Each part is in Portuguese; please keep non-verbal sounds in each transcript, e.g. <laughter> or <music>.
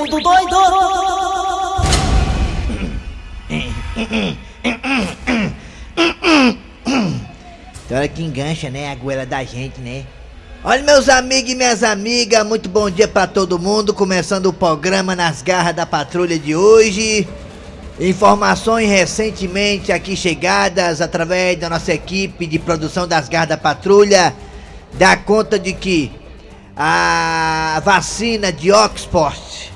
mundo doido! Tem hora que engancha, né? A goela da gente, né? Olha, meus amigos e minhas amigas, muito bom dia pra todo mundo. Começando o programa Nas Garras da Patrulha de hoje. Informações recentemente aqui chegadas através da nossa equipe de produção das Garras da Patrulha dá conta de que a vacina de Oxford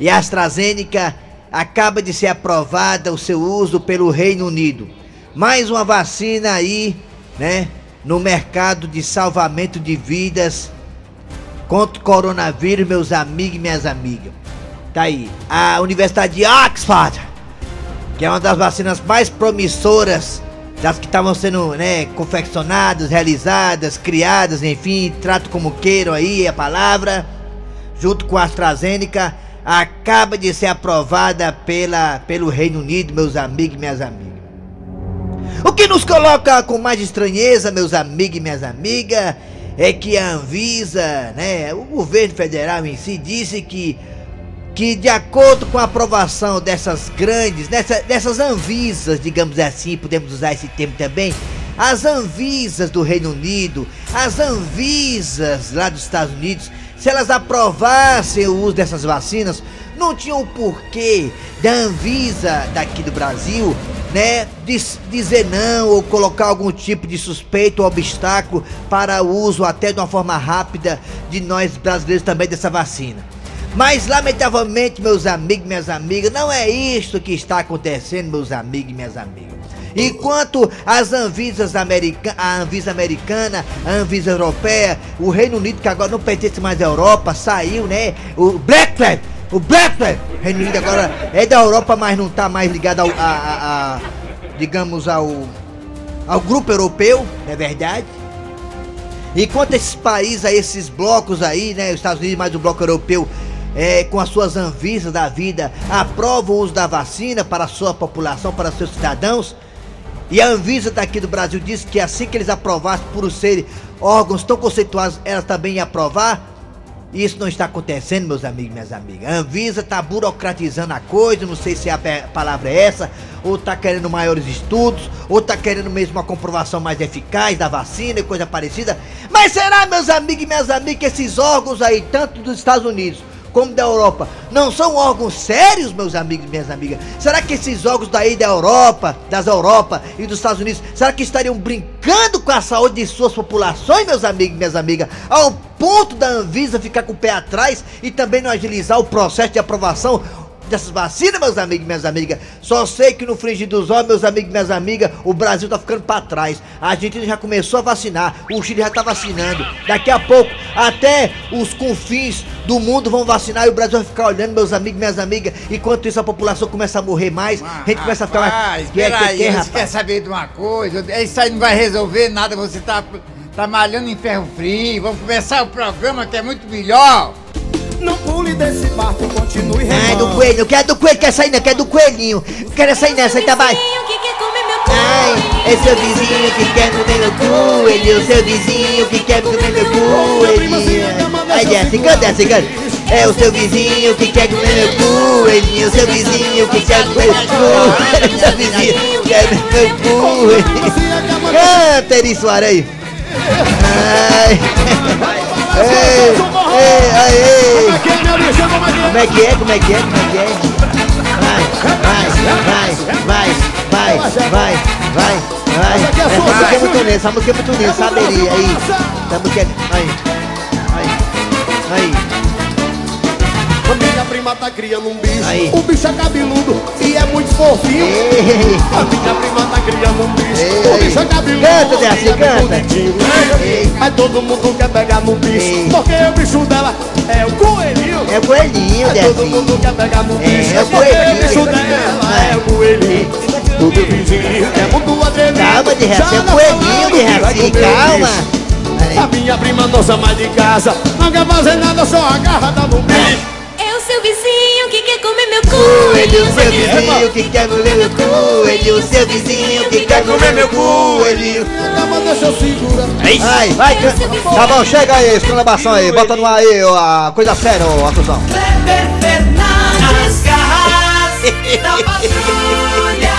e AstraZeneca acaba de ser aprovada o seu uso pelo Reino Unido. Mais uma vacina aí, né, no mercado de salvamento de vidas contra o coronavírus, meus amigos e minhas amigas. Tá aí, a Universidade de Oxford, que é uma das vacinas mais promissoras das que estavam sendo, né, confeccionadas, realizadas, criadas, enfim, trato como queiram aí a palavra, junto com a AstraZeneca, acaba de ser aprovada pela, pelo Reino Unido, meus amigos e minhas amigas. O que nos coloca com mais estranheza, meus amigos e minhas amigas, é que a Anvisa, né, o governo federal em si, disse que que de acordo com a aprovação dessas grandes, dessa, dessas Anvisas, digamos assim, podemos usar esse termo também, as Anvisas do Reino Unido, as Anvisas lá dos Estados Unidos, se elas aprovassem o uso dessas vacinas, não tinham porquê da Anvisa daqui do Brasil, né, dizer não ou colocar algum tipo de suspeito ou obstáculo para o uso até de uma forma rápida de nós brasileiros também dessa vacina. Mas lamentavelmente, meus amigos minhas amigas, não é isso que está acontecendo, meus amigos e minhas amigas. Enquanto as Anvisas americanas, a Anvisa americana, a Anvisa europeia, o Reino Unido que agora não pertence mais à Europa, saiu, né? O Blackflag, o Blackflag, Reino Unido agora é da Europa, mas não está mais ligado ao, a, a, a, digamos, ao, ao grupo europeu, é verdade? Enquanto esses países aí, esses blocos aí, né, os Estados Unidos mais o bloco europeu é, com as suas anvisas da vida, aprova o uso da vacina para a sua população, para seus cidadãos. E a Anvisa daqui do Brasil disse que assim que eles aprovassem por serem órgãos tão conceituados, ela também ia aprovar. E isso não está acontecendo, meus amigos e minhas amigas. A Anvisa está burocratizando a coisa, não sei se a palavra é essa, ou está querendo maiores estudos, ou está querendo mesmo uma comprovação mais eficaz da vacina e coisa parecida. Mas será, meus amigos e minhas amigas, que esses órgãos aí, tanto dos Estados Unidos como da Europa, não são órgãos sérios, meus amigos e minhas amigas? Será que esses órgãos daí da Europa, das Europa e dos Estados Unidos, será que estariam brincando com a saúde de suas populações, meus amigos e minhas amigas, ao ponto da Anvisa ficar com o pé atrás e também não agilizar o processo de aprovação dessas vacinas, meus amigos e minhas amigas. Só sei que no fringir dos olhos, meus amigos e minhas amigas, o Brasil tá ficando para trás. A gente já começou a vacinar, o Chile já tá vacinando. Daqui a pouco, até os confins do mundo vão vacinar e o Brasil vai ficar olhando, meus amigos minhas amigas. Enquanto isso, a população começa a morrer mais, a gente começa a ficar mais. Que é, que, que, você quer saber de uma coisa? Isso aí não vai resolver nada, você tá, tá malhando em ferro frio. Vamos começar o programa que é muito melhor. Não pule desse barco, continue remando. Ai, do coelho, eu quero do coelho, quer sair não, quer do coelhinho. Quero sair nessa aí, tá mais. Ai, é seu vizinho que quer comer meu coelho, seu vizinho que quer comer meu coelhinho. Ai, desce, canta, desce, canta. É o seu vizinho que quer comer meu coelhinho, seu vizinho que quer comer meu coelho, seu vizinho que quer comer meu coelhinho. Canta, Eri Soares aí. Ai. Ei, ei, aí. Como é que é? Como é que é? Como é que é? Vai, vai, vai, vai, vai, vai, vai, vai. Essa música é muito linda, essa música é muito linda, sabe aí? Essa música é. Aí, aí, aí. A minha prima tá criando um bicho. Aí. O bicho é cabeludo e é muito fofinho. Ei. A minha prima tá criando um bicho. Ei. O bicho é cabeludo canta, e é canta. bonitinho. Mas todo mundo quer pegar no bicho. Ei. Porque o bicho dela é o coelhinho. É o coelhinho, Mas todo mundo quer pegar no bicho. É, o coelhinho. o bicho dela é o coelhinho. O meu vizinho é atrevido. Calma de resto, é o coelhinho de resto. Calma. A minha prima não mais de casa, não quer fazer nada, só agarrada no bicho seu vizinho que quer comer meu coelho. O seu vizinho que quer comer meu coelho. O seu vizinho que quer comer meu coelho. Acaba, deixa eu segurar. Vai, vai, tá bom, chega aí, exclamação aí, bota no ar aí, a coisa séria, ó, a <laughs> da patrulha.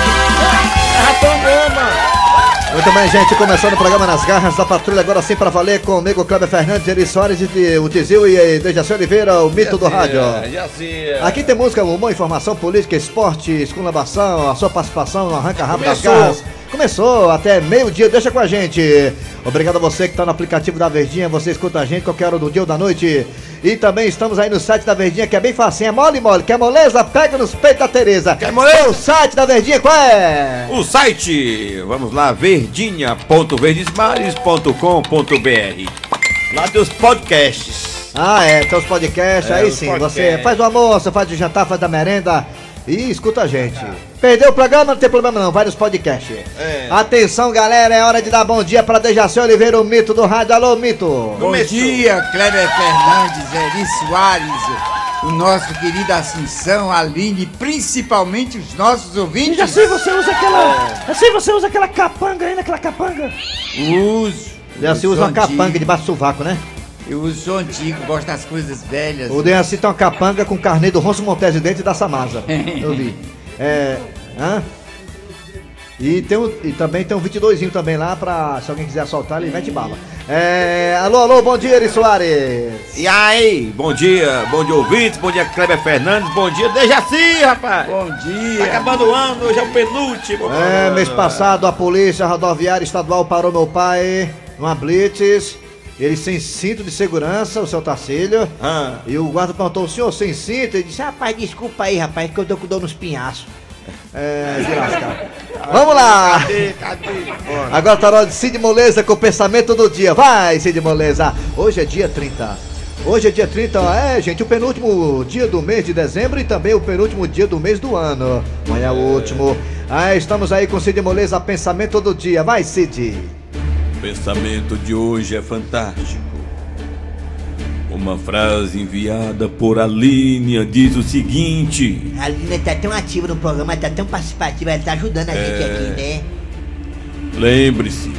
Muito bem, gente, começando o programa Nas Garras da Patrulha, agora sim pra valer com o amigo Kleber Fernandes, Eri Soares, e o Tizil e Dejaci Oliveira, o mito do rádio. Aqui tem música, humor, informação, política, esporte, esculabação, a sua participação no Arranca Rabo das. Garras. Começou até meio-dia, deixa com a gente. Obrigado a você que tá no aplicativo da Verdinha, você escuta a gente qualquer hora do dia ou da noite. E também estamos aí no site da Verdinha, que é bem facinho, é mole mole, quer moleza? Pega nos peitos da Tereza. Quer moleza? O site da Verdinha, qual é? O site, vamos lá, verdinha.verdesmares.com.br. Lá tem os podcasts. Ah, é, tem os podcasts, É, aí sim. podcasts. Você faz o almoço, faz o jantar, faz a merenda e escuta a gente. Perdeu o programa? Não tem problema não, vai nos podcasts. É. Atenção, galera, é hora de dar bom dia para Dejaci Oliveira, o mito do rádio. Alô, mito. Bom Começou. dia, Kleber Fernandes, Eri Soares, o nosso querido Assunção, Aline, principalmente os nossos ouvintes. você usa aquela. Assim você usa aquela capanga aí naquela capanga. Uso. Dejaci uso usa uma capanga debaixo do sovaco, né? Eu uso sou antigo, gosto das coisas velhas. O Dejaci tem uma capanga com carnê do Ronso Montes dentro e da Samasa. <laughs> Eu vi. É. Hã? E, tem um, e também tem um 22 também lá pra se alguém quiser assaltar, ele mete bala. É. Alô, alô, bom dia, Eri Soares. E aí, bom dia, bom dia ouvintes, bom dia Kleber Fernandes, bom dia Dejaci, rapaz. Bom Tá dia. acabando o ano, hoje é o penúltimo. É, mês passado a polícia rodoviária estadual parou meu pai numa blitz. Ele sem cinto de segurança, o seu Tarcílio. Ah. E o guarda perguntou, o senhor sem cinto? Ele disse, rapaz, desculpa aí, rapaz, que eu tô com dor nos pinhaços. É. <laughs> Vamos lá! Cadê, cadê? Agora tá na hora de Cid Moleza com o pensamento do dia. Vai, Cid Moleza! Hoje é dia 30. Hoje é dia 30, é, gente, o penúltimo dia do mês de dezembro e também o penúltimo dia do mês do ano. Amanhã é o último. Ah, estamos aí com Cid Moleza, pensamento do dia. Vai, Cid! O pensamento de hoje é fantástico. Uma frase enviada por Aline diz o seguinte: A Lina tá tão ativa no programa, tá tão participativa, ela tá ajudando a gente aqui, né? Lembre-se,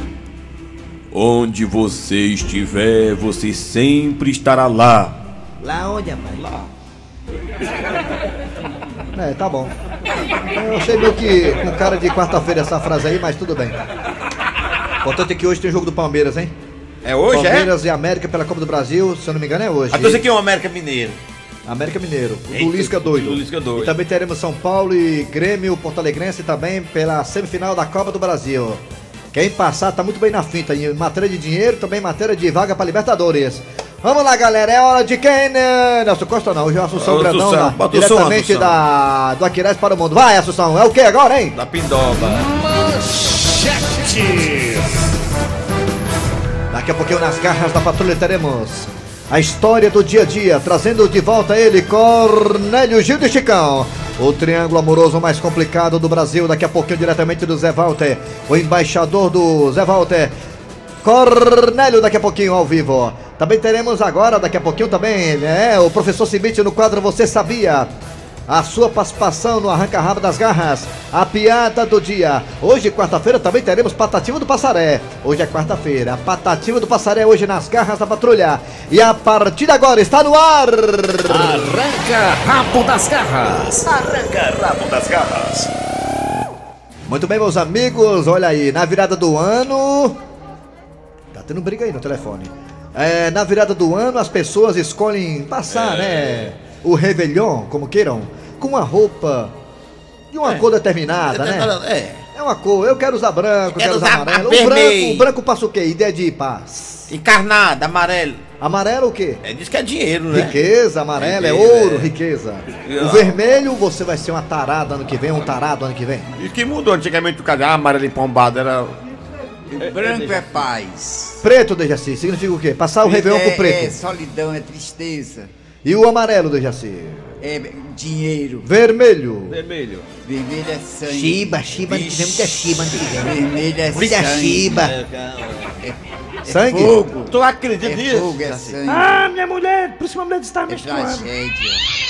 onde você estiver, você sempre estará lá. Lá onde, rapaz? Lá. É, tá bom. Eu sei meio que com cara de quarta-feira essa frase aí, mas tudo bem. Importante é que hoje tem jogo do Palmeiras, hein? É hoje, é? Palmeiras e América pela Copa do Brasil, se eu não me engano é hoje. Ah, então você aqui é um América Mineiro. América Mineiro, o Eita, Lisca doido. do Lisca doido. E também teremos São Paulo e Grêmio Porto Alegrense também pela semifinal da Copa do Brasil. Quem passar tá muito bem na finta, em matéria de dinheiro, também em matéria de vaga para Libertadores. Vamos lá, galera, é hora de quem? né? Nelson Costa não, hoje é o Assunção Ô, Grandão, Assunção, da- o diretamente Assunção. da, do Aquiles para o Mundo. Vai, Assunção, é o que agora, hein? Da Pindoba. Daqui a pouquinho nas garras da patrulha teremos a história do dia a dia, trazendo de volta ele, Cornélio Gil de Chicão. O triângulo amoroso mais complicado do Brasil, daqui a pouquinho diretamente do Zé Walter, o embaixador do Zé Walter, Cornélio, daqui a pouquinho ao vivo. Também teremos agora, daqui a pouquinho também, né, o professor Cibite no quadro Você Sabia? A sua participação no Arranca Rabo das Garras, a piada do dia. Hoje, quarta-feira, também teremos Patativa do Passaré. Hoje é quarta-feira, Patativa do Passaré, hoje nas Garras da Patrulha. E a partir de agora está no ar. Arranca rabo das garras. Muito bem, meus amigos, olha aí, na virada do ano. Tá tendo briga aí no telefone. É, na virada do ano, as pessoas escolhem passar, né? O Réveillon, como queiram, com uma roupa de uma cor determinada, né? É. É uma cor, eu quero usar branco, Quero quero usar usar amarelo. O branco, o branco passa o quê? Ideia de paz. Encarnado, amarelo. Amarelo o quê? É, diz que é dinheiro, né? Riqueza, amarelo é ouro, é. riqueza. O vermelho, você vai ser uma tarada ano que vem, um tarado ano que vem. E que mudou antigamente o cara amarelo empombado era. O branco é paz. Preto, Dejaci, significa o quê? Passar o Réveillon é, com preto. É solidão, é tristeza. E o amarelo, Dejaci? É dinheiro. Vermelho. Vermelho. Vermelho é sangue. Shiba, Shiba, ano que vem, muita Shiba que. Vermelho é Muita sangue. Shiba. É Sangue? fogo. Tu acredita É nisso? fogo, é sangue. Ah, minha mulher, por cima a mulher está é tragédia.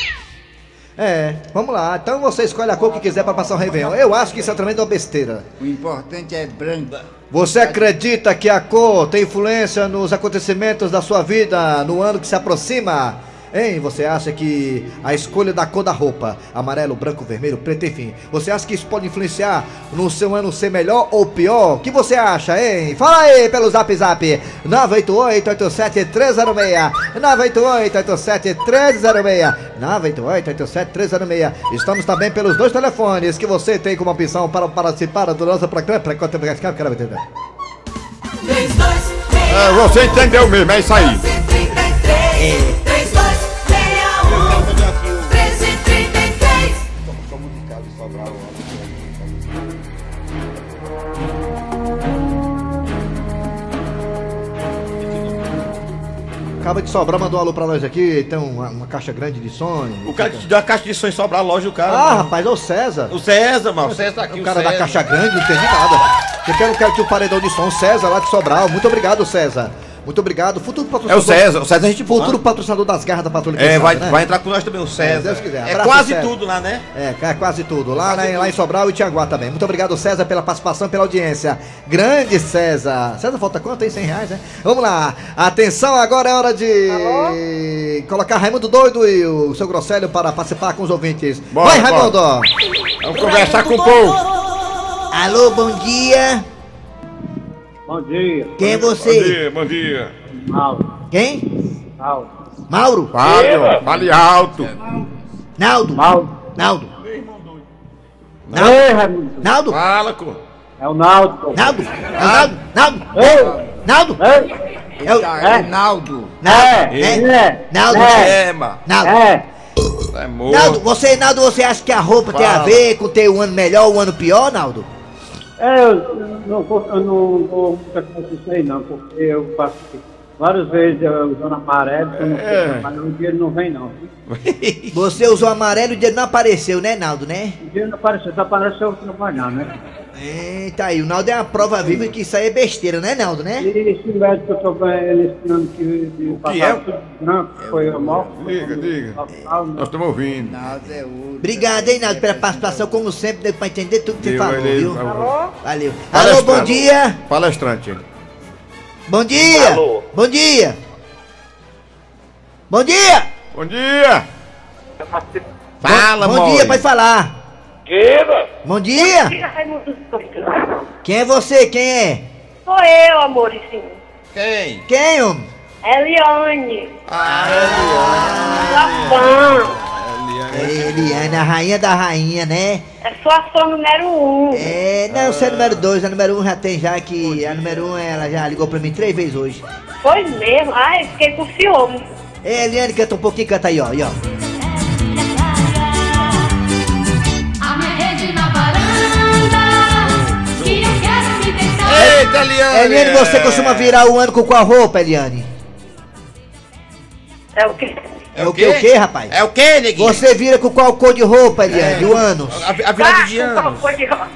É, vamos lá. Então você escolhe a cor que quiser para passar o Réveillon. Eu acho que isso é tremenda uma besteira. O importante é branco. Você acredita que a cor tem influência nos acontecimentos da sua vida no ano que se aproxima? Hein, você acha que a escolha da cor da roupa, amarelo, branco, vermelho, preto, enfim, você acha que isso pode influenciar no seu ano ser melhor ou pior? O que você acha, hein? Fala aí pelo zap zap 988-87-306 988-87-306 988-87-306 Estamos também pelos dois telefones que você tem como opção para participar do nosso programa. Quero entender. 3, 2, É, você entendeu mesmo, é isso aí. 33, Acaba de sobrar, mandou um alô pra nós aqui. Tem uma, uma caixa grande de som. O cara que te deu a caixa de em sobrar a loja, o cara. Ah, mano. rapaz, é o César. O César, mano. O César tá aqui, O cara da caixa grande, não entendi nada. Eu quero, quero que o paredão de som, César, lá de Sobral. Muito obrigado, César. Muito obrigado. Futuro É patrocinador. o César, o César a gente Futuro patrocinador das garras da patrulha. É, vai, né? vai entrar com nós também o César. Deus quiser. É quase César. tudo lá, né? É, é quase tudo. Lá, né, lá em Sobral e Tianguá também. Muito obrigado, César, pela participação, pela audiência. Grande César. César, falta quanto aí? 100 reais, né? Vamos lá. Atenção, agora é hora de colocar Raimundo Doido e o seu Grosselho para participar com os ouvintes. Bora, Vai, Raimundo! Vamos conversar com o povo. Alô, bom dia. Bom dia, Quem é Bom você? dia, bom dia. Mauro. Quem? Mauro. Mauro? Fale, fale alto. Naldo? Mauro. Naldo? Ei, Raimundo. Naldo? Fala, co. É o Naldo. Naldo? É o Naldo? Naldo? Ei, Naldo? ei. É o... É, Naldo. Naldo? É, É? é, Naldo? é, É, mano. Naldo? é. É morto. Naldo, você, Naldo, você acha que a roupa tem a ver com ter um ano melhor ou um ano pior, Naldo? É, eu não vou, eu não vou coisa disso aí não, porque eu passo várias vezes eu usando amarelo, eu não É. sei, mas o dinheiro não vem não. Você usou amarelo e o dinheiro não apareceu, né, Naldo, né? O dinheiro não apareceu, só apareceu eu trabalhar, né? É, tá aí, o Naldo é uma prova viva que isso aí é besteira, né, Naldo, né? E esse médico que eu tô ano que de que é? tudo branco, foi a maior. Diga, diga. Nós estamos ouvindo. Naldo é ouro. Obrigado, hein, Naldo, pela participação, como sempre, deu pra entender tudo que você falou, viu? Alô? Valeu. Alô, bom dia! Palestrante. Bom dia! Bom dia! Bom dia! Bom dia. Fala, Bom dia, pode falar! Bom dia! Raimundo Doido. Quem é você? Quem é? Sou eu, amorzinho. Quem? Quem, homem? Eliane. Ah, Sua fã. É Eliane, a rainha da rainha, né? É sua fã número um. É, não, você é número 2, a número 1 um já tem já que. A número 1 um, ela já ligou pra mim três vezes hoje. Foi mesmo. Ai, fiquei com ciúme. É, Eliane, canta um pouquinho, canta aí, ó, aí, ó. Eita, Eliane! Eliane, você costuma virar o ano com qual roupa, Eliane? É o quê? É o que, o que, rapaz? É o quê, neguinho? Você vira com qual cor de roupa, Eliane, o ano? A, a virada de Ah, qual cor de roupa?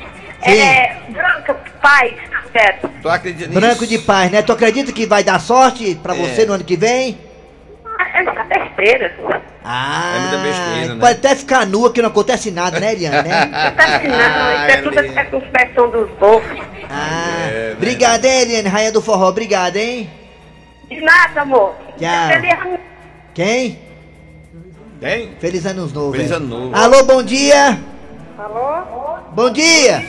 Sim. É branca, paz, certo. Tu acredita nisso? Branco de paz, né? Tu acredita que vai dar sorte pra você no ano que vem? Essa besteira. Ah, É muita besteira, né? pode até ficar nua que não acontece nada, né, Eliane, né? Tá assinando, isso é tudo Eliane. é confessão dos bofos. Ah, É, né? obrigado, hein, Eliane, rainha do forró, obrigado, hein? De nada, amor. Tchau. Quem? Quem? Feliz anos novo. Feliz é. ano novo. Alô, bom dia. Alô? Bom dia.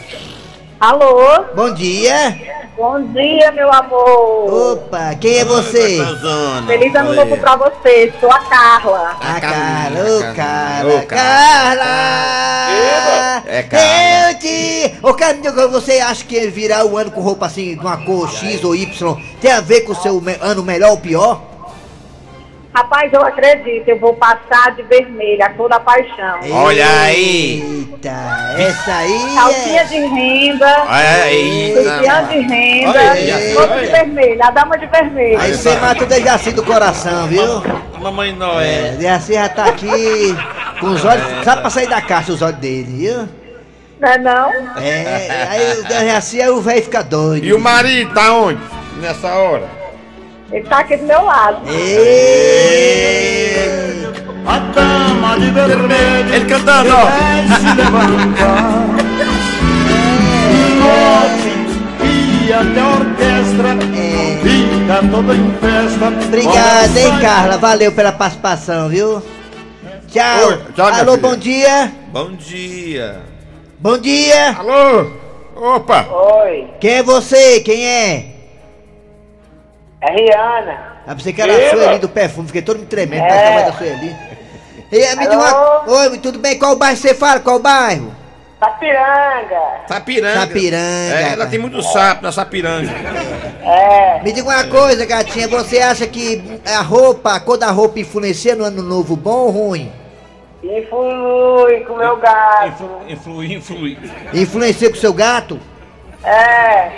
Alô? Bom dia. Bom dia, meu amor. Opa, quem é você? Zona. Feliz ano novo pra você. Sou a Carla. A Carlinha, Carla, ô. Carla, Ô, Carla. Carla! É Carla. Eu te... Ô Carlinha, você acha que virar o ano com roupa assim, de uma cor X ou Y, tem a ver com o seu ano melhor ou pior? Rapaz, eu acredito, eu vou passar de vermelho, a cor da paixão. Olha aí. Eita, essa aí Calcinha é... de renda, Olha aí. sutiã de renda, olha de vermelho, a dama de vermelho. Aí você mata o Dejaci do coração, viu? Mamãe É, Noé. Dejaci já tá aqui com os olhos... Sabe pra sair da caixa os olhos dele, viu? Não é não? É, aí o Dejaci, aí o velho fica doido. E o marido tá onde? Nessa hora? Ele tá aqui do meu lado. Ei! A dama de vermelho Ele cantando, ó. se levantar. E até a orquestra É. fica terra toda em festa. Obrigado, hein, Carla? Valeu pela participação, viu? Tchau. Oi, tchau, Alô, bom dia. Bom dia. Bom dia. Alô? Opa! Oi, Quem é você? Quem é? É Rihanna. Ah, pensei que era a Sueli do perfume, fiquei todo me tremendo, parece que é a voz da Sueli. E, me uma... Oi, tudo bem? Qual bairro você fala? Qual bairro? Sapiranga. Sapiranga. Sapiranga. É, ela tem muito sapo na Sapiranga. É, Me diga uma coisa, gatinha, você acha que a roupa, a cor da roupa influencia no ano novo bom ou ruim? influi com meu gato. Influi, influi. Influencia com o seu gato? É,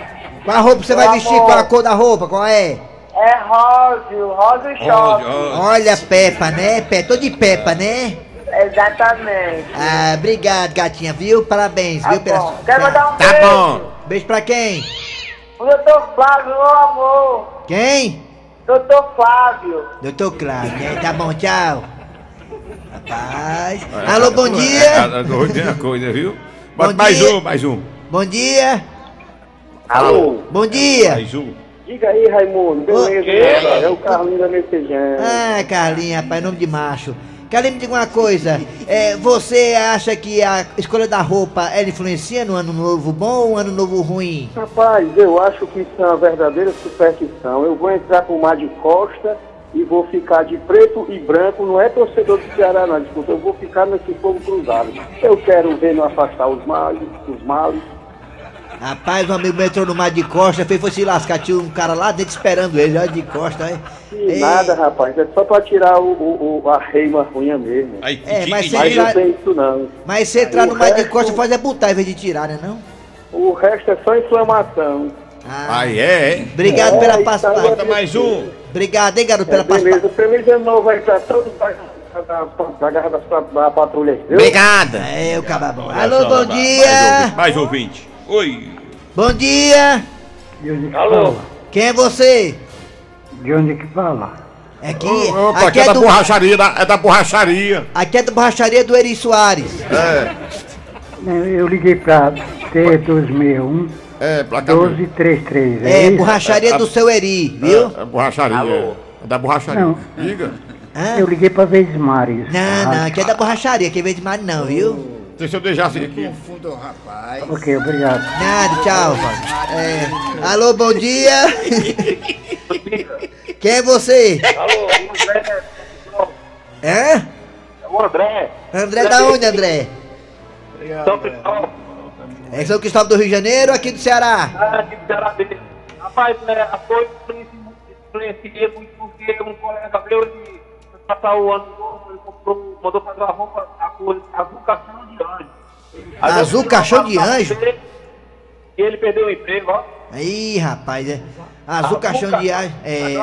Qual a roupa você vai vestir? amor. Qual a cor da roupa? Qual é? é Rósio, Rósio Shopping. Olha, Peppa, né? Pe... Tô de Peppa, né? Exatamente. Ah, obrigado, gatinha, viu? Parabéns, Tá viu? Pela... bom. Quero mandar um Tá beijo. bom. Beijo pra quem? O doutor Flávio, meu amor. Quem? Doutor Flávio. Doutor Cláudio, né? Tá bom, tchau. Rapaz. Alô, bom dia. Vou dizer uma coisa, viu? Bom Bota mais dia. um, mais um. Bom dia. Alô? Bom dia. Mais um. Diga aí, Raimundo, beleza? É o Carlinho da Messejana. Ah, Carlinha, rapaz, nome de macho. Carlinha, me diga uma coisa. É, você acha que a escolha da roupa ela influencia no ano novo bom ou um ano novo ruim? Rapaz, eu acho que isso é uma verdadeira superstição. Eu vou entrar com o mar de costa e vou ficar de preto e branco. Não é torcedor do Ceará, não, desculpa. Eu vou ficar nesse fogo cruzado. Eu quero ver não afastar os males, os males. Rapaz, um amigo meu entrou no mar de costa, fez foi se lascar, tinha um cara lá dentro esperando ele, olha de costa, aí. E nada, rapaz. É só pra tirar o, o, o- a reima ruim mesmo. Aí, É, mas você Mas tem isso não. Mas se entrar no mar de resto- costa, faz é botar em vez de tirar, né não? O resto é só inflamação. Ah, Aí é, é. obrigado É, pela participação. aí. Bota mais um. Obrigado, hein, garoto, pela É, beleza. participação. Feliz ano novo aí pra todos da, da, da garra da, da patrulha. Viu? Obrigada. É, o cababão. Alô, bom dia. Mais ouvinte. Oi. Bom dia. Alô? Quem é você? De onde que fala? Aqui, Opa, aqui, aqui é é da do, borracharia, da- é da borracharia. aqui é da borracharia do Eri Soares. É, Eu liguei pra T261 é, placa 1233. É, isso? borracharia do seu Eri, viu? É, é borracharia. É, é da borracharia. Não. Diga. Hã? Eu liguei pra Vesmares. Não, não, aqui é da borracharia, que vem de mais não, viu? Deixa eu deixar assim aqui. Confundo o rapaz. Ok, obrigado. Nada, tchau. É, alô, bom dia. Quem é você? Alô, André. Hã? É o André. André da onde, André? São Cristóvão. É São Cristóvão do Rio de Janeiro ou aqui do Ceará? Ah, de Ceará dele. Rapaz, é, a coisa influencia muito porque um colega meu, foi passar o ano novo, ele comprou, mandou fazer uma roupa, a cor azul caixão de anjo. Aí Azul caixão de anjo? ele, E ele perdeu o emprego, ó. Ih, rapaz, é. Azul Azul caixão de ar. É.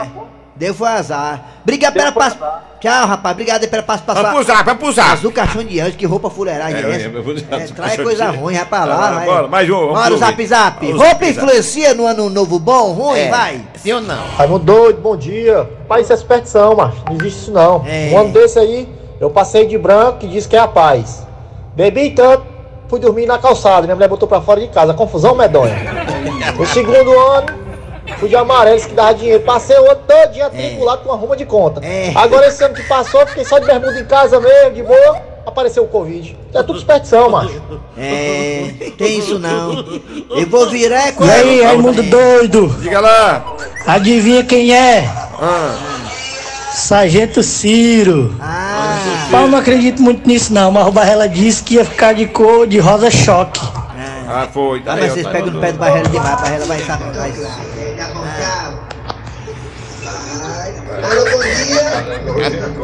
Deu foi azar. Obrigado Deu pela azar. Tchau, rapaz. Obrigado aí pela Vamos participação. pro zap, vamos pro zap. Azul caixão de anjo, que roupa fuleiragem é, É, essa? eu vou usar É, traz coisa ruim, pra lá, Bora, vai. bora, mais um, vamos Bora o zap zap. Vamos Roupa zap, zap. influencia no ano novo bom, ruim, É. vai. Sim ou não? Raimundo doido, bom dia. Pai, isso é superstição, macho. Não existe isso não. É. Um ano desse aí, eu passei de branco e disse que é a paz. Bebi tanto, fui dormir na calçada. Minha mulher botou pra fora de casa. Confusão medonha. <laughs> No segundo ano, fui de amarelo, que dava dinheiro. Passei o ano todinho atribulado com uma ruma de conta. É. Agora esse ano que passou, fiquei só de bermuda em casa mesmo, de boa. Apareceu o Covid. É tudo superstição, macho. É, tem isso não. Eu vou virar é E aí, Raimundo doido? Diga lá. Adivinha quem é? Sargento Ciro. Ah, Eu não acredito muito nisso não, mas o Barrela disse que ia ficar de cor de rosa choque. Ah, foi. Tá ah, mas vocês tá pegam no pé do Barreira demais, a Barreira vai saber. Vai dia.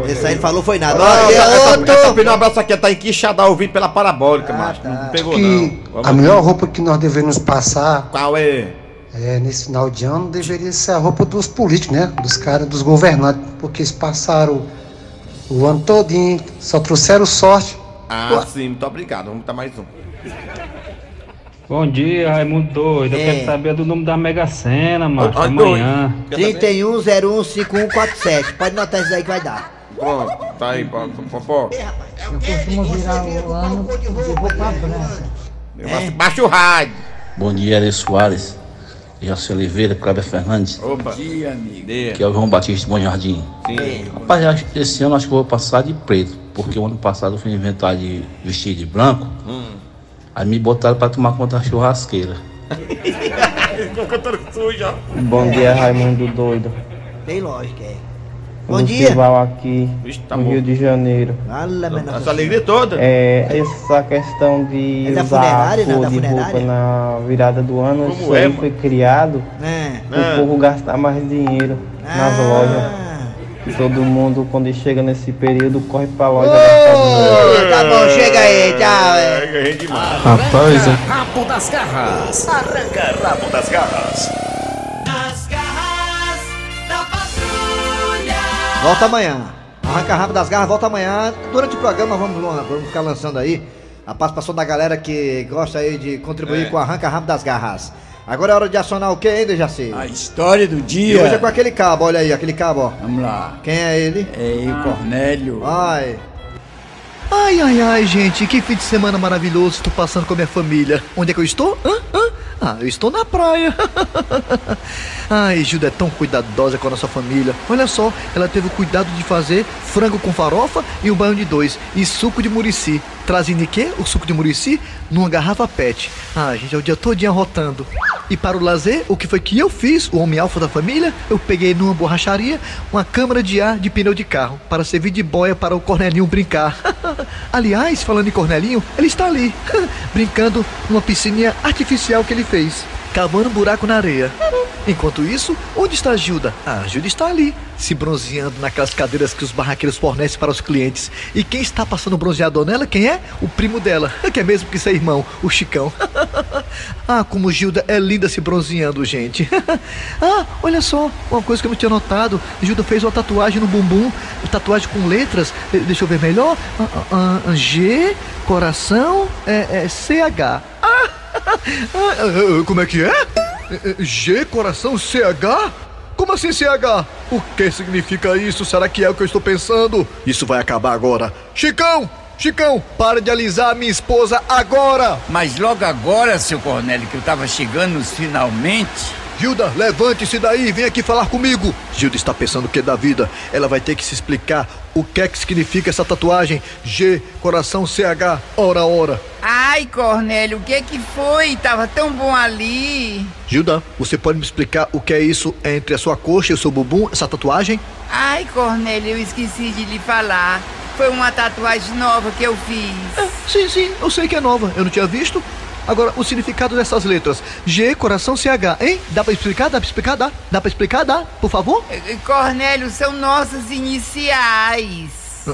Esse aí não falou foi nada. Olha, outro. essa opinião abraço aqui tá enquixada ouvido pela parabólica, macho. tá. Não pegou, que não. Vamos a melhor roupa que nós devemos passar Qual é? é, nesse final de ano deveria ser a roupa dos políticos, né? Dos caras, dos governantes, porque eles passaram o ano todinho, só trouxeram sorte. Ah, sim, muito obrigado. Vamos botar mais um. Bom dia, Raimundo doido. Eu É. quero saber do número da Mega Sena, macho. Ah, Amanhã. 31015147. Pode notar isso aí que vai dar. Pronto, tá aí, pó, pó. Eu costumo virar o ano de roupa branca. Baixa- Baixa o rádio. Bom dia, Eri Soares. Jaci Oliveira, Cléber Fernandes, Bom dia, amigo. que é o João Batista de Bom Jardim. Sim. Rapaz, eu esse ano acho que eu vou passar de preto, porque o ano passado eu fui inventar de vestir de branco, aí me botaram pra tomar conta da churrasqueira. <laughs> Bom dia, Raimundo Doido. Tem lógica, é. Bom dia. aqui tá no bom. Rio de Janeiro. Fala, menor. Essa alegria toda. É, essa questão de É da usar funerária, né? cor Da de roupa na virada do ano, Como isso é, aí mano? foi criado É. para É. o povo gastar mais dinheiro nas Ah. lojas. E todo mundo, quando chega nesse período, corre pra loja gastar dinheiro. tá bom, chega aí, tchau. é. É. Rapaz, Arranca rabo das garras. Arranca rabo das garras. Nas garras da patrulha. Volta amanhã. Arranca rabo das garras, volta amanhã. Durante o programa vamos, vamos ficar lançando aí a participação da galera que gosta aí de contribuir É. com o Arranca Rabo das Garras. Agora é hora de acionar o que ainda, Jaci? A história do E dia. hoje é com aquele cabo, olha aí, aquele cabo, ó. Vamos lá. Quem é ele? É o Cornélio. Ai. Ai, ai, ai, gente, que fim de semana maravilhoso estou passando com a minha família. Onde é que eu estou? Hã? Hã? Ah, eu estou na praia. <laughs> ai, Gilda é tão cuidadosa com a nossa família. Olha só, ela teve o cuidado de fazer frango com farofa e um banho de dois e suco de murici. Trazendo de quê? O suco de murici numa garrafa pet. Ah, gente, é o dia todo rotando. E para o lazer, o que foi que eu fiz, o homem alfa da família? Eu peguei numa borracharia uma câmara de ar de pneu de carro para servir de boia para o Cornelinho brincar. <laughs> Aliás, falando em Cornelinho, ele está ali, <laughs> brincando numa piscininha artificial que ele fez, cavando um buraco na areia. Enquanto isso, onde está a Gilda? Ah, a Gilda está ali, se bronzeando naquelas cadeiras que os barraqueiros fornecem para os clientes. E quem está passando bronzeador nela, quem é? O primo dela, <laughs> que é mesmo que seu irmão, o Chicão. <laughs> ah, como Gilda é linda se bronzeando, gente. <laughs> ah, olha só, uma coisa que eu não tinha notado. Gilda fez uma tatuagem no bumbum, tatuagem com letras. eh, Deixa eu ver melhor. Ah, ah, G, coração, é, é, CH. Ah, ah, como é que é? G, coração, CH? Como assim CH? O que significa isso? Será que é o que eu estou pensando? Isso vai acabar agora. Chicão! Chicão, para de alisar a minha esposa agora! Mas logo agora, seu Cornélio, que eu tava chegando finalmente. Gilda, levante-se daí vem aqui falar comigo. Gilda está pensando o que é da vida? Ela vai ter que se explicar o que é que significa essa tatuagem G, coração CH, hora, hora. Ai, Cornélio, o que que foi? Tava tão bom ali. Gilda, você pode me explicar o que é isso entre a sua coxa e o seu bumbum, essa tatuagem? Ai, Cornélio, eu esqueci de lhe falar. Foi uma tatuagem nova que eu fiz. É, sim, sim, eu sei que é nova, eu não tinha visto. Agora, o significado dessas letras G, coração CH, hein? Dá pra explicar? Dá pra explicar? Dá? Dá pra explicar? Dá? Por favor? Eh, Cornélio, são nossas iniciais.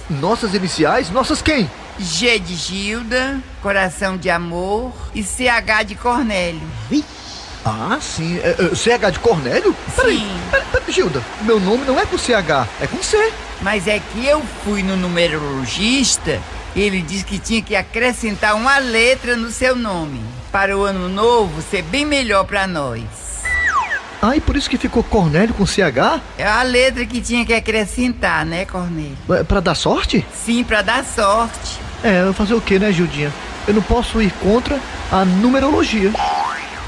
Nossas iniciais? Nossas quem? G de Gilda, coração de amor e CH de Cornélio. Ah, sim. É, é, CH de Cornélio? Peraí, peraí, peraí, Gilda, meu nome não é com CH, é com C. Mas é que eu fui no numerologista ele disse que tinha que acrescentar uma letra no seu nome. Para o ano novo ser bem melhor para nós. Ah, e por isso que ficou Cornélio com CH? É a letra que tinha que acrescentar, né, Cornélio? É, pra dar sorte? Sim, para dar sorte. É, eu fazer o que, né, Gildinha? Eu não posso ir contra a numerologia.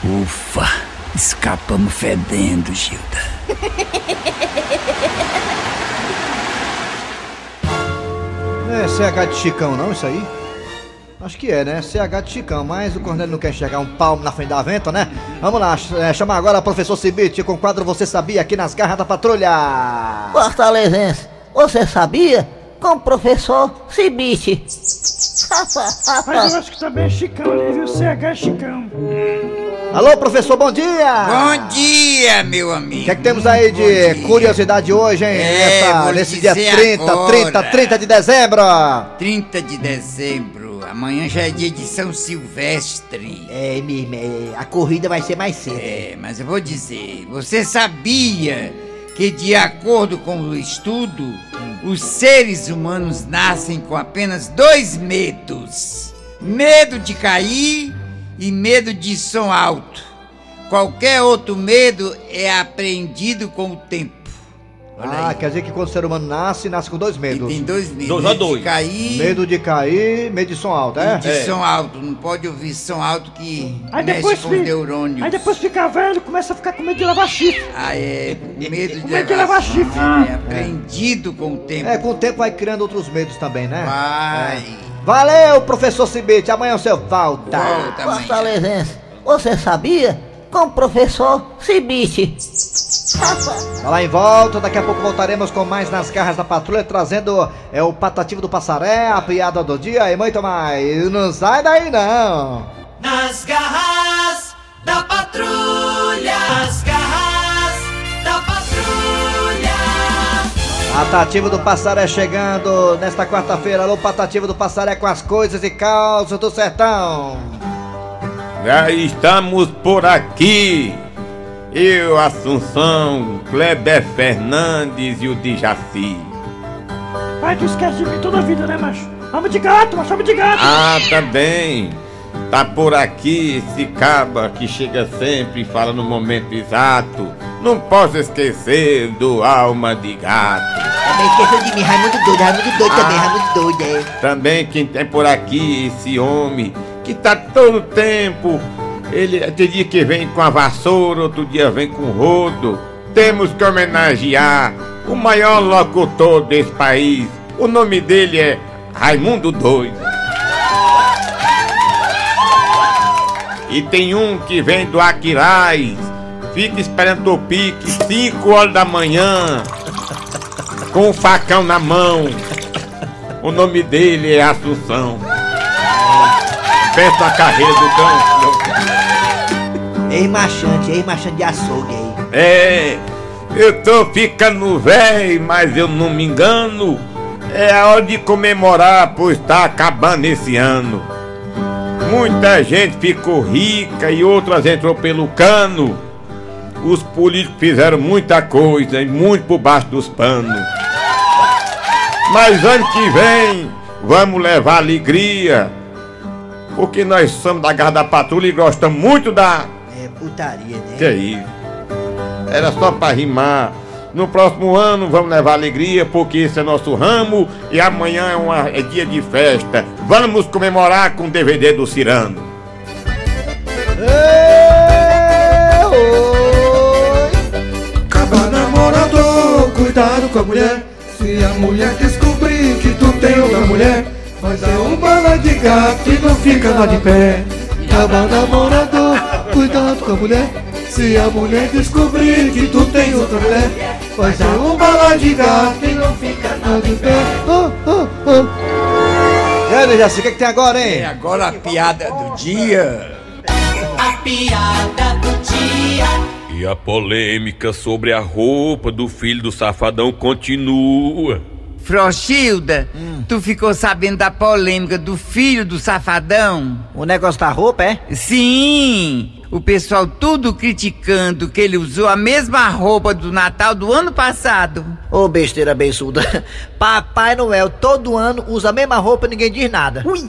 Ufa, escapamos fedendo, Gilda. <laughs> É CH de Chicão, não, isso aí? Acho que é, né? CH de Chicão, mas o Cornélio não quer enxergar um palmo na frente da venta, né? Vamos lá, é, chamar agora o professor Cibite com o quadro Você Sabia aqui nas garras da patrulha. Fortalezense, você sabia? Com o professor Cibite. Mas eu acho que tá bem chicão ali, viu? CH é chicão. Alô, professor, bom dia! Bom dia, meu amigo. O que é que temos aí de curiosidade hoje, hein? É, vou nesse dia dizer 30, agora. 30, 30 de dezembro. 30 de dezembro. Amanhã já é dia de São Silvestre. É, mesmo, é, a corrida vai ser mais cedo. É, mas eu vou dizer, você sabia que de acordo com o estudo, os seres humanos nascem com apenas dois medos: medo de cair e medo de som alto. Qualquer outro medo é aprendido com o tempo. Ah, quer dizer que quando o ser humano nasce, nasce com dois medos. tem dois medos. Dois a Medo dois. De cair. Medo de cair, medo de som alto, é? De som alto. Não pode ouvir som alto que Aí mexe depois, com fica, neurônios. aí depois fica velho, começa a ficar com medo de lavar chifre. Ah, é. Com <laughs> medo de Com medo de levar chifre. É aprendido com o tempo. É, com o tempo vai criando outros medos também, né? Vai. É. Valeu, professor Cibite. Amanhã você volta. Fortalezense, você sabia? Com o professor Cibite. Tá lá em volta, daqui a pouco voltaremos com mais nas garras da patrulha, trazendo é, o patativo do passaré, a piada do dia e muito mais. Não sai daí não. Nas garras da patrulha. Nas garras Patativo do Passaré chegando nesta quarta-feira. Alô, Patativo do Passaré com as coisas e causas do sertão. Já estamos por aqui. Eu, Assunção, Kleber Fernandes e o Dijaci. Pai, tu esquece de mim toda a vida, né, macho? Amo de gato, macho, amo de gato. Ah, também. Tá por aqui esse caba que chega sempre e fala no momento exato. Não posso esquecer do alma de gato. Também esqueceu de mim, Raimundo doido, Raimundo doido também, Raimundo doido, é. Também quem tem por aqui esse homem que tá todo tempo. Ele tem dia que vem com a vassoura, outro dia vem com o rodo. Temos que homenagear o maior locutor desse país. O nome dele é Raimundo Doido. E tem um que vem do Aquiraz, fica esperando o pique 5 horas da manhã, com o facão na mão. O nome dele é Assunção. Pensa na carreira do cão. Ex-machante, ex-machante de açougue aí. É, eu tô ficando velho, mas eu não me engano. É a hora de comemorar, pois tá acabando esse ano. Muita gente ficou rica e outras entrou pelo cano. Os políticos fizeram muita coisa e muito por baixo dos panos. Mas ano que vem vamos levar alegria. Porque nós somos da Garra da Patrulha e gostamos muito da. É putaria, né? Que isso? Era só pra rimar. No próximo ano vamos levar alegria, porque esse é nosso ramo e amanhã é, uma- é dia de festa. Vamos comemorar com o DVD do Cirano. Caba namorador, cuidado com a mulher. Se a mulher descobrir que tu tem outra mulher, vai dar um bala de gato e não fica lá de pé. Caba namorador, cuidado com a mulher. Se a mulher descobrir que tu tem outra mulher, vai dar um bala de gato e não fica lá de pé. Oh, oh, oh. E aí, Jaci, o que, que tem agora, hein? É agora a piada do dia. A piada do dia. E a polêmica sobre a roupa do filho do safadão continua. Frochilda, tu ficou sabendo da polêmica do filho do safadão? O negócio da roupa, é? Sim! O pessoal tudo criticando que ele usou a mesma roupa do Natal do ano passado. Ô besteira bençuda. <laughs> Papai Noel todo ano usa a mesma roupa e ninguém diz nada. Ui.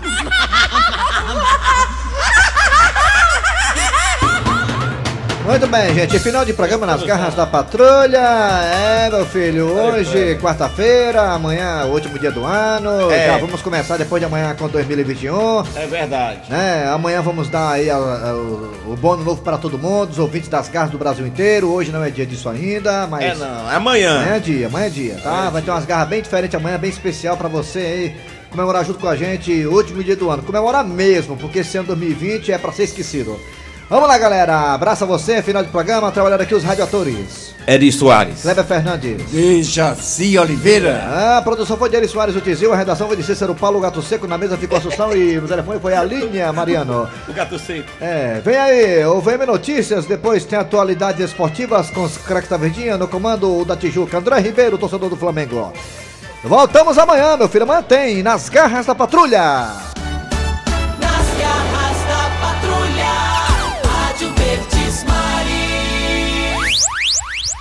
Muito bem, gente. Final de programa nas garras da patrulha. É, meu filho, hoje, quarta-feira, amanhã, último dia do ano. É. Já vamos começar depois de amanhã com 2021. É verdade. Né? Amanhã vamos dar aí a- a- o, o bônus novo para todo mundo, os ouvintes das garras do Brasil inteiro. Hoje não é dia disso ainda, mas. É não, é amanhã. Amanhã é dia, amanhã é dia, tá? Vai ter umas garras bem diferentes amanhã, bem especial pra você aí. Comemorar junto com a gente, último dia do ano. Comemorar mesmo, porque esse ano 2020 é pra ser esquecido. Vamos lá, galera. Abraço a você, final de programa. Trabalhando aqui os radioatores. Eri Soares. Kleber Fernandes. E Jaci Oliveira. Ah, a produção foi de Eri Soares, o Tizil. A redação foi de Cícero Paulo, o Gato Seco. Na mesa ficou a Assunção e no telefone foi a linha, Mariano. O gato seco. É, vem aí, o VM Notícias, depois tem atualidades esportivas com os craques da Verdinha, no comando da Tijuca, André Ribeiro, torcedor do Flamengo. Voltamos amanhã, meu filho, amanhã tem, nas garras da patrulha.